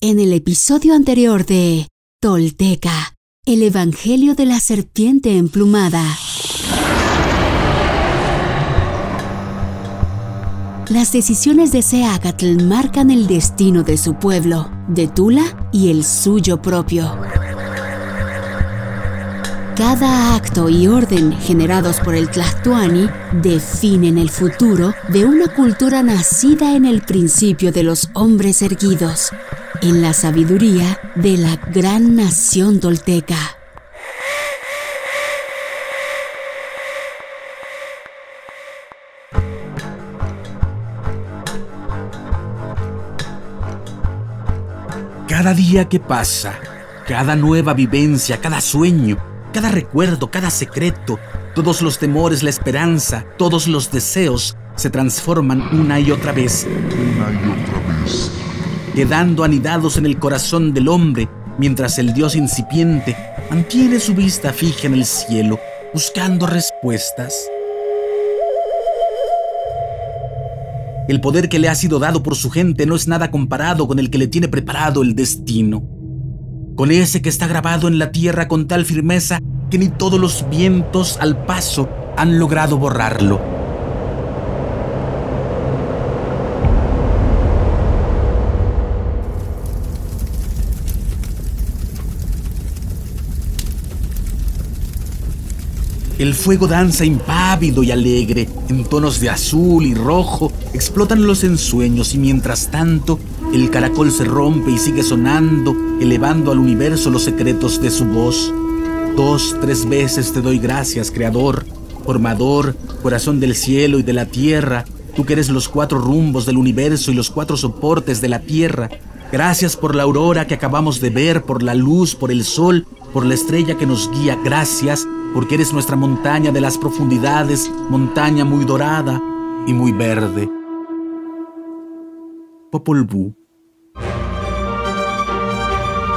En el episodio anterior de Tolteca, el Evangelio de la Serpiente Emplumada. Las decisiones de Seacatl marcan el destino de su pueblo, de Tula y el suyo propio. Cada acto y orden generados por el Tlahtuani definen el futuro de una cultura nacida en el principio de los hombres erguidos, en la sabiduría de la gran nación tolteca. Cada día que pasa, cada nueva vivencia, cada sueño, cada recuerdo, cada secreto, todos los temores, la esperanza, todos los deseos se transforman una y otra vez. Una y otra quedando anidados en el corazón del hombre, mientras el Dios incipiente mantiene su vista fija en el cielo, buscando respuestas. El poder que le ha sido dado por su gente no es nada comparado con el que le tiene preparado el destino. Con ese que está grabado en la tierra con tal firmeza que ni todos los vientos al paso han logrado borrarlo. El fuego danza impávido y alegre, en tonos de azul y rojo, explotan los ensueños y mientras tanto el caracol se rompe y sigue sonando, elevando al universo los secretos de su voz. Dos, tres veces te doy gracias, Creador, formador, corazón del cielo y de la tierra, tú que eres los cuatro rumbos del universo y los cuatro soportes de la tierra. Gracias por la aurora que acabamos de ver, por la luz, por el sol, por la estrella que nos guía. Gracias porque eres nuestra montaña de las profundidades, montaña muy dorada y muy verde. Popol Vuh.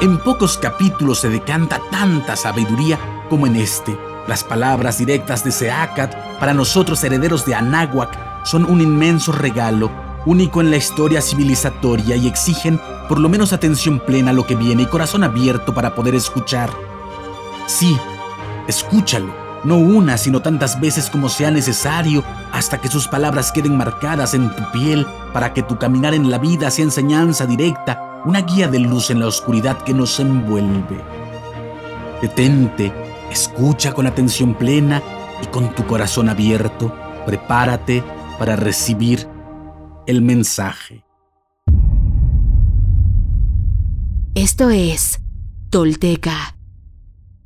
En pocos capítulos se decanta tanta sabiduría como en este. Las palabras directas de Seacat, para nosotros herederos de Anáhuac, son un inmenso regalo, único en la historia civilizatoria y exigen por lo menos atención plena a lo que viene y corazón abierto para poder escuchar. Sí, Escúchalo, no una, sino tantas veces como sea necesario, hasta que sus palabras queden marcadas en tu piel, para que tu caminar en la vida sea enseñanza directa, una guía de luz en la oscuridad que nos envuelve. Detente, escucha con atención plena y con tu corazón abierto, prepárate para recibir el mensaje. Esto es Tolteca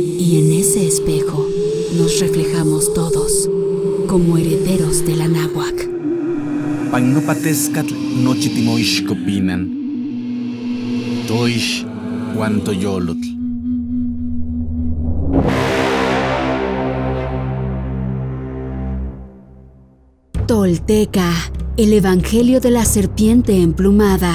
y en ese espejo nos reflejamos todos como herederos de la náhuac. Pagnopatescatl nochitimoixcopinan. Toish. Tolteca, el Evangelio de la Serpiente Emplumada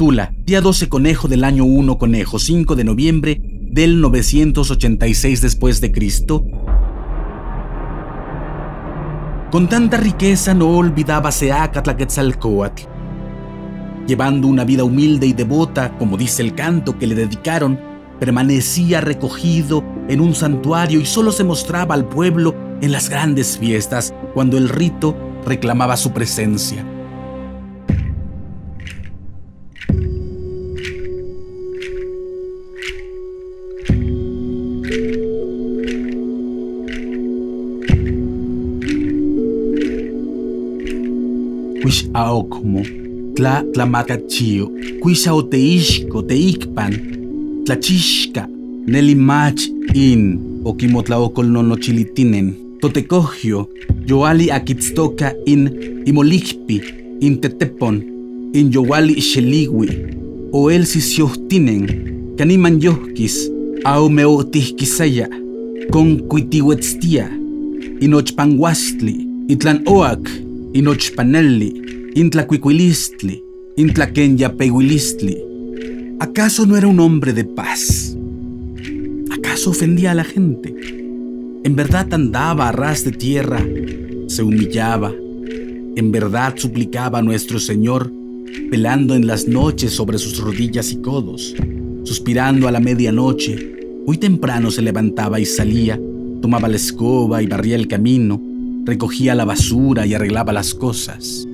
Tula, día 12 conejo del año 1 conejo, 5 de noviembre del 986 después de Cristo. Con tanta riqueza no olvidaba Seacatl Quetzalcoatl. Llevando una vida humilde y devota, como dice el canto que le dedicaron, permanecía recogido en un santuario y solo se mostraba al pueblo en las grandes fiestas, cuando el rito reclamaba su presencia. Quish aokmo, tla tlamacachio, quish aoteishko teikpan, tlachishka, nelimach in, okimotlaokolnonochilitinen, totecogio, yoali akitztoka in imolikpi, in tetepon, in yowali xeligui, o el sisiohtinen, caniman yohkis, aumeotihkisaya, con cuitihuetztia, inochpanguastli, itlan oak, inochpanelli, intlacuicuilistli, intlaquenyapehuilistli. ¿Acaso no era un hombre de paz? ¿Acaso ofendía a la gente? En verdad andaba a ras de tierra, se humillaba, en verdad suplicaba a nuestro Señor, velando en las noches sobre sus rodillas y codos, suspirando a la medianoche. Muy temprano se levantaba y salía, tomaba la escoba y barría el camino, recogía la basura y arreglaba las cosas.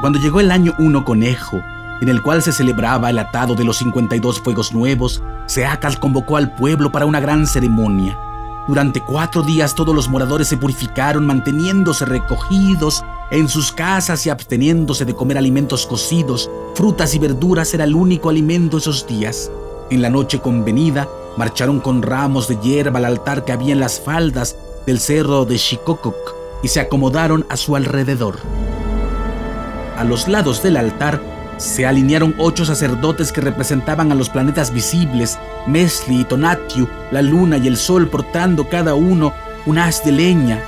Cuando llegó el año 1 conejo, en el cual se celebraba el atado de los 52 fuegos nuevos, Seacal convocó al pueblo para una gran ceremonia. Durante cuatro días todos los moradores se purificaron manteniéndose recogidos en sus casas y absteniéndose de comer alimentos cocidos. Frutas y verduras era el único alimento esos días. En la noche convenida, marcharon con ramos de hierba al altar que había en las faldas del cerro de Shikokoc y se acomodaron a su alrededor. A los lados del altar se alinearon ocho sacerdotes que representaban a los planetas visibles, Mesli y Tonatiuh, la luna y el sol, portando cada uno un haz de leña.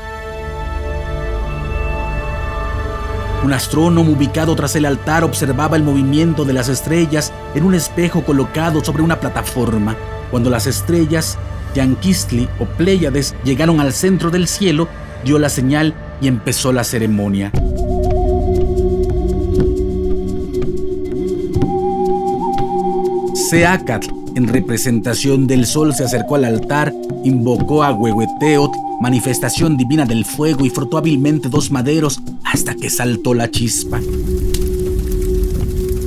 Un astrónomo ubicado tras el altar observaba el movimiento de las estrellas en un espejo colocado sobre una plataforma. Cuando las estrellas, Yanquistli o Pléyades, llegaron al centro del cielo, dio la señal y empezó la ceremonia. Seacatl, en representación del sol, se acercó al altar, invocó a Huehueteotl, manifestación divina del fuego, y frotó hábilmente dos maderos hasta que saltó la chispa.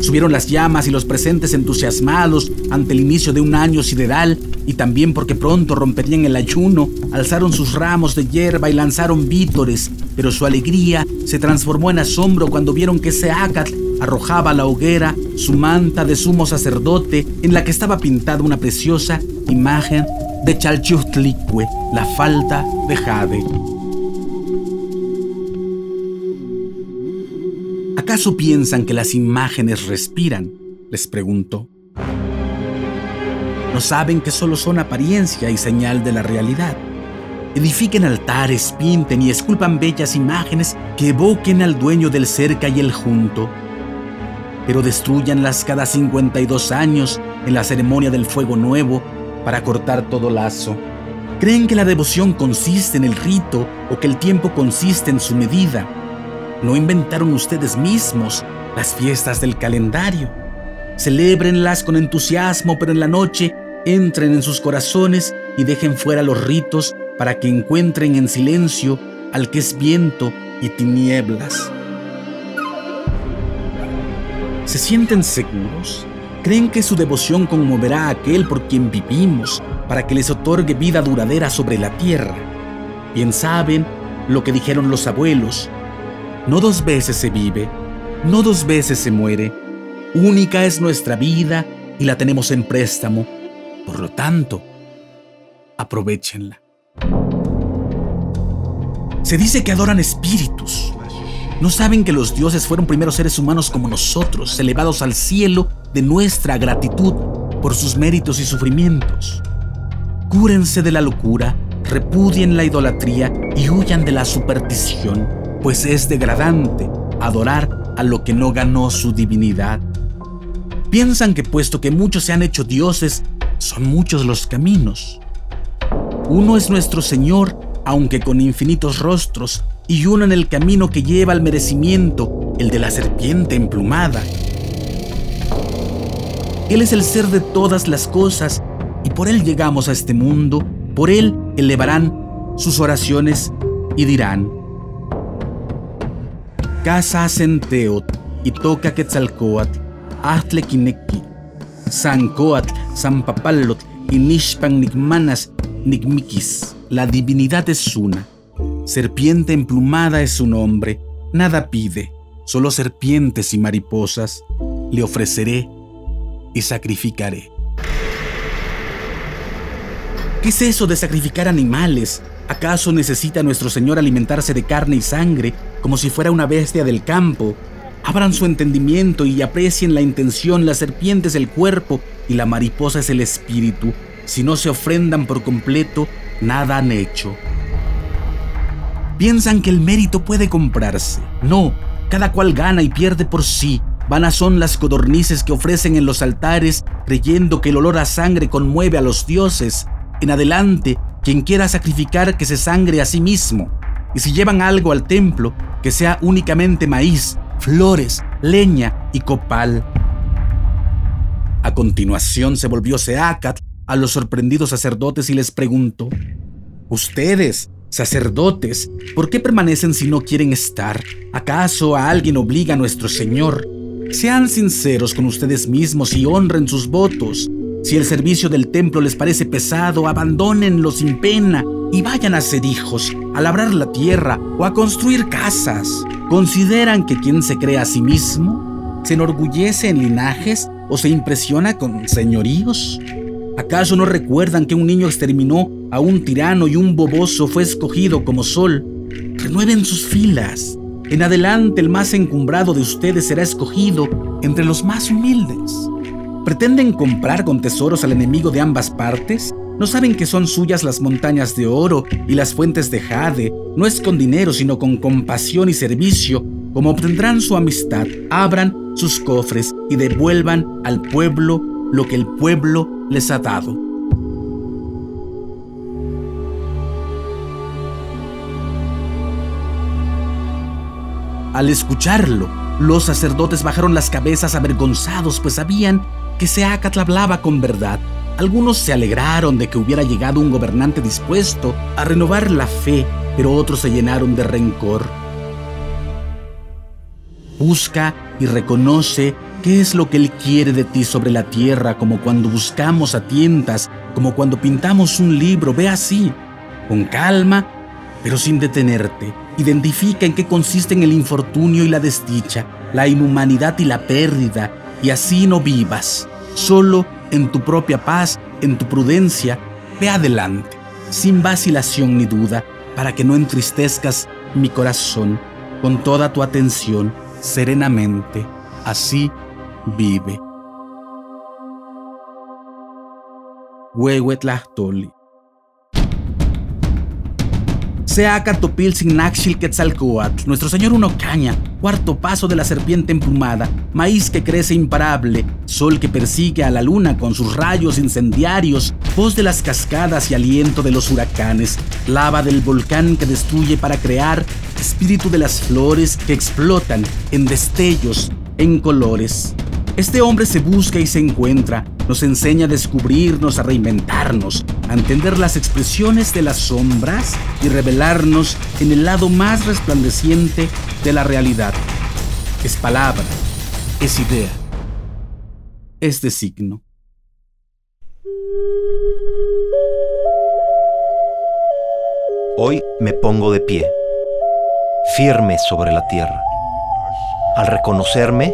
Subieron las llamas y los presentes entusiasmados ante el inicio de un año sideral y también porque pronto romperían el ayuno, alzaron sus ramos de hierba y lanzaron vítores, pero su alegría se transformó en asombro cuando vieron que Seacatl arrojaba a la hoguera su manta de sumo sacerdote en la que estaba pintada una preciosa imagen de Chalchustlicue, la falta de Jade. ¿Acaso piensan que las imágenes respiran? Les pregunto. ¿No saben que solo son apariencia y señal de la realidad? Edifiquen altares, pinten y esculpan bellas imágenes que evoquen al dueño del cerca y el junto, pero destruyanlas cada 52 años en la ceremonia del fuego nuevo para cortar todo lazo. ¿Creen que la devoción consiste en el rito o que el tiempo consiste en su medida? ¿No inventaron ustedes mismos las fiestas del calendario? Celébrenlas con entusiasmo, pero en la noche entren en sus corazones y dejen fuera los ritos para que encuentren en silencio al que es viento y tinieblas. ¿Se sienten seguros? ¿Creen que su devoción conmoverá a aquel por quien vivimos para que les otorgue vida duradera sobre la tierra? Bien saben lo que dijeron los abuelos. No dos veces se vive, no dos veces se muere. Única es nuestra vida y la tenemos en préstamo. Por lo tanto, aprovechenla. Se dice que adoran espíritus, ¿No saben que los dioses fueron primeros seres humanos como nosotros, elevados al cielo de nuestra gratitud por sus méritos y sufrimientos? Cúrense de la locura, repudien la idolatría y huyan de la superstición, pues es degradante adorar a lo que no ganó su divinidad. Piensan que puesto que muchos se han hecho dioses, son muchos los caminos. Uno es nuestro Señor, aunque con infinitos rostros, y uno en el camino que lleva al merecimiento, el de la serpiente emplumada. Él es el ser de todas las cosas y por Él llegamos a este mundo, por Él elevarán sus oraciones y dirán, Casa Senteot y toca Quetzalcoatl, Sancoatl, Nigmanas Nigmikis, la divinidad es una. Serpiente emplumada es su nombre. Nada pide, solo serpientes y mariposas. Le ofreceré y sacrificaré. ¿Qué es eso de sacrificar animales? ¿Acaso necesita nuestro Señor alimentarse de carne y sangre como si fuera una bestia del campo? Abran su entendimiento y aprecien la intención. La serpiente es el cuerpo y la mariposa es el espíritu. Si no se ofrendan por completo, nada han hecho. Piensan que el mérito puede comprarse. No, cada cual gana y pierde por sí. Vanas son las codornices que ofrecen en los altares, creyendo que el olor a sangre conmueve a los dioses. En adelante, quien quiera sacrificar que se sangre a sí mismo. Y si llevan algo al templo, que sea únicamente maíz, flores, leña y copal. A continuación se volvió Seacat a los sorprendidos sacerdotes y les preguntó, Ustedes, sacerdotes, ¿por qué permanecen si no quieren estar? ¿Acaso a alguien obliga a nuestro Señor? Sean sinceros con ustedes mismos y honren sus votos. Si el servicio del templo les parece pesado, abandónenlo sin pena y vayan a ser hijos, a labrar la tierra o a construir casas. ¿Consideran que quien se cree a sí mismo se enorgullece en linajes o se impresiona con señoríos? ¿Acaso no recuerdan que un niño exterminó a un tirano y un boboso fue escogido como sol? Renueven sus filas. En adelante el más encumbrado de ustedes será escogido entre los más humildes. ¿Pretenden comprar con tesoros al enemigo de ambas partes? ¿No saben que son suyas las montañas de oro y las fuentes de jade? No es con dinero, sino con compasión y servicio, como obtendrán su amistad. Abran sus cofres y devuelvan al pueblo lo que el pueblo les ha dado. Al escucharlo, los sacerdotes bajaron las cabezas avergonzados, pues sabían que Seacat hablaba con verdad. Algunos se alegraron de que hubiera llegado un gobernante dispuesto a renovar la fe, pero otros se llenaron de rencor. Busca y reconoce qué es lo que Él quiere de ti sobre la tierra, como cuando buscamos a tientas, como cuando pintamos un libro. Ve así, con calma, pero sin detenerte. Identifica en qué consisten el infortunio y la desdicha, la inhumanidad y la pérdida, y así no vivas. Solo en tu propia paz, en tu prudencia, ve adelante, sin vacilación ni duda, para que no entristezcas mi corazón, con toda tu atención, serenamente. Así vive. Huehuetlahtoli. Seacatopil Naxil Quetzalcoatl, nuestro señor Uno Caña, cuarto paso de la serpiente emplumada, maíz que crece imparable, sol que persigue a la luna con sus rayos incendiarios, voz de las cascadas y aliento de los huracanes, lava del volcán que destruye para crear, espíritu de las flores que explotan en destellos, en colores. Este hombre se busca y se encuentra, nos enseña a descubrirnos, a reinventarnos, a entender las expresiones de las sombras y revelarnos en el lado más resplandeciente de la realidad. Es palabra, es idea, es de signo. Hoy me pongo de pie, firme sobre la tierra. Al reconocerme,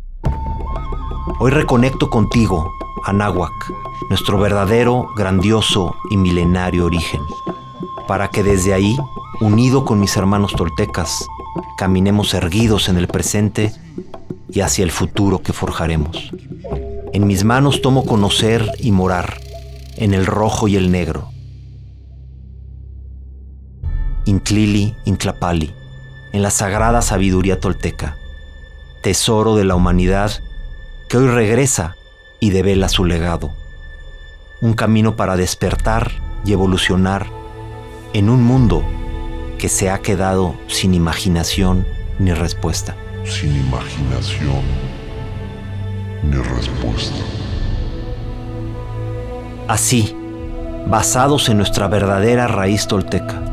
Hoy reconecto contigo, Anáhuac, nuestro verdadero, grandioso y milenario origen, para que desde ahí, unido con mis hermanos toltecas, caminemos erguidos en el presente y hacia el futuro que forjaremos. En mis manos tomo conocer y morar, en el rojo y el negro. Intlili, Intlapali, en la sagrada sabiduría tolteca, tesoro de la humanidad que hoy regresa y devela su legado. Un camino para despertar y evolucionar en un mundo que se ha quedado sin imaginación ni respuesta. Sin imaginación ni respuesta. Así, basados en nuestra verdadera raíz tolteca,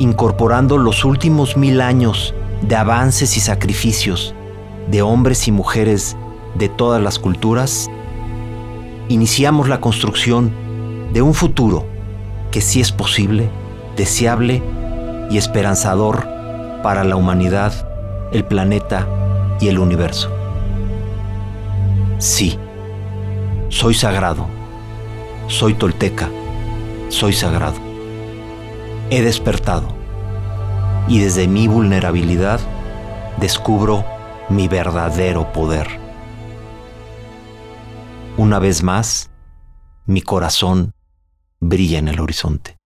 incorporando los últimos mil años de avances y sacrificios de hombres y mujeres de todas las culturas, iniciamos la construcción de un futuro que sí es posible, deseable y esperanzador para la humanidad, el planeta y el universo. Sí, soy sagrado, soy tolteca, soy sagrado. He despertado y desde mi vulnerabilidad descubro mi verdadero poder una vez más, mi corazón brilla en el horizonte.